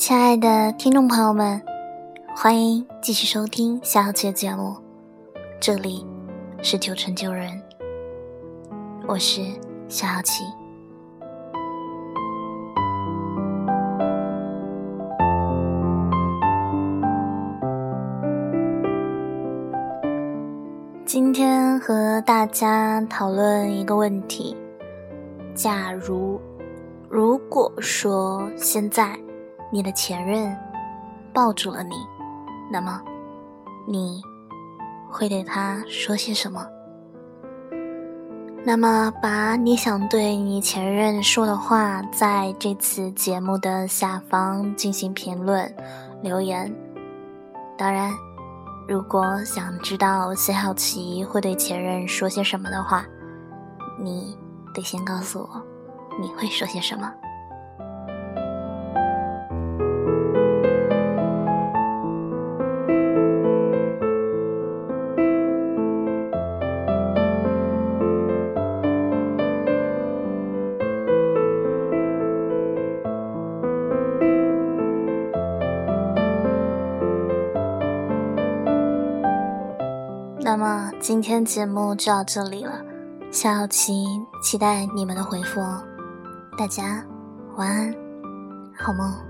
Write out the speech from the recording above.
亲爱的听众朋友们，欢迎继续收听夏小琪的节目，这里是九成九人，我是夏小琪。今天和大家讨论一个问题：假如，如果说现在你的前任抱住了你，那么你会对他说些什么？那么，把你想对你前任说的话，在这次节目的下方进行评论留言。当然。如果想知道谢好奇会对前任说些什么的话，你得先告诉我，你会说些什么。那么今天节目就到这里了，下期期待你们的回复哦，大家晚安，好梦。